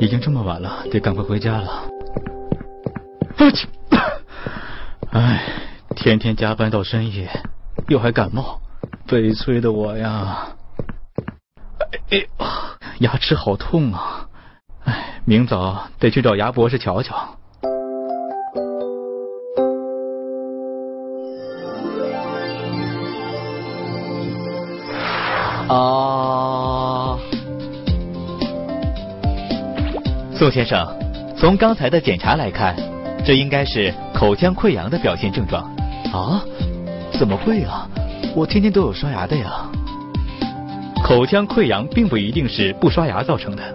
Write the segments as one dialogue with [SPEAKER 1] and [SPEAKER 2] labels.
[SPEAKER 1] 已经这么晚了，得赶快回家了。我去，哎，天天加班到深夜，又还感冒，悲催的我呀！哎，牙齿好痛啊！哎，明早得去找牙博士瞧瞧。啊，
[SPEAKER 2] 宋先生，从刚才的检查来看，这应该是口腔溃疡的表现症状。
[SPEAKER 1] 啊？怎么会啊？我天天都有刷牙的呀。
[SPEAKER 2] 口腔溃疡并不一定是不刷牙造成的。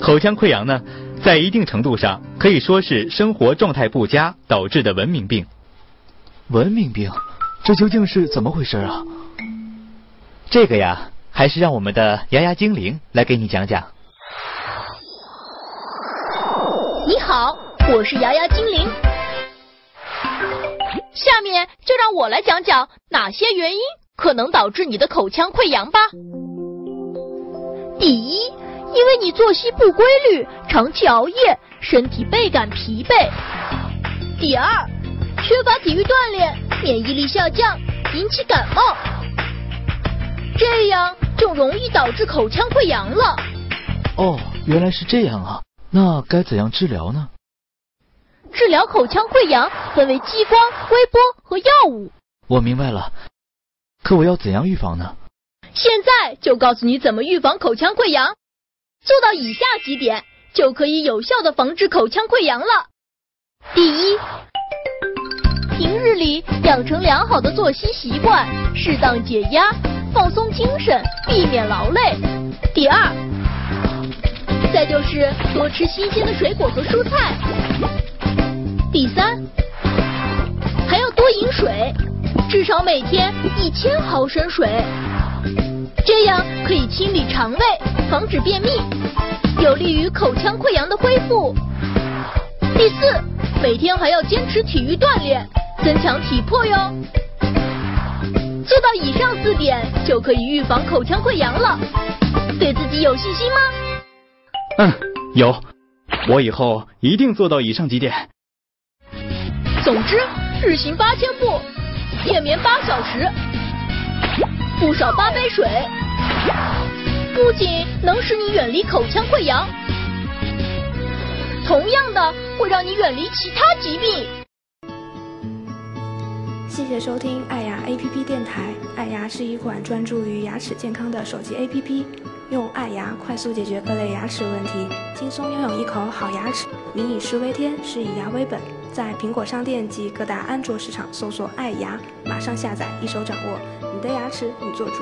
[SPEAKER 2] 口腔溃疡呢，在一定程度上可以说是生活状态不佳导致的文明病。
[SPEAKER 1] 文明病？这究竟是怎么回事啊？
[SPEAKER 2] 这个呀。还是让我们的牙牙精灵来给你讲讲。
[SPEAKER 3] 好，我是牙牙精灵。下面就让我来讲讲哪些原因可能导致你的口腔溃疡吧。第一，因为你作息不规律，长期熬夜，身体倍感疲惫。第二，缺乏体育锻炼，免疫力下降，引起感冒。这样。就容易导致口腔溃疡了。哦，
[SPEAKER 1] 原来是这样啊！那该怎样治疗呢？
[SPEAKER 3] 治疗口腔溃疡分为激光、微波和药物。
[SPEAKER 1] 我明白了，可我要怎样预防呢？
[SPEAKER 3] 现在就告诉你怎么预防口腔溃疡，做到以下几点，就可以有效的防治口腔溃疡了。第一，平日里养成良好的作息习惯，适当解压。放松精神，避免劳累。第二，再就是多吃新鲜的水果和蔬菜。第三，还要多饮水，至少每天一千毫升水，这样可以清理肠胃，防止便秘，有利于口腔溃疡的恢复。第四，每天还要坚持体育锻炼，增强体魄哟。做到以上四点，就可以预防口腔溃疡了。对自己有信心吗？
[SPEAKER 1] 嗯，有。我以后一定做到以上几点。
[SPEAKER 3] 总之，日行八千步，夜眠八小时，不少八杯水，不仅能使你远离口腔溃疡，同样的会让你远离其他疾病。
[SPEAKER 4] 谢谢收听爱牙 APP 电台。爱牙是一款专注于牙齿健康的手机 APP，用爱牙快速解决各类牙齿问题，轻松拥有一口好牙齿。民以食为天，是以牙为本。在苹果商店及各大安卓市场搜索“爱牙”，马上下载，一手掌握你的牙齿，你做主。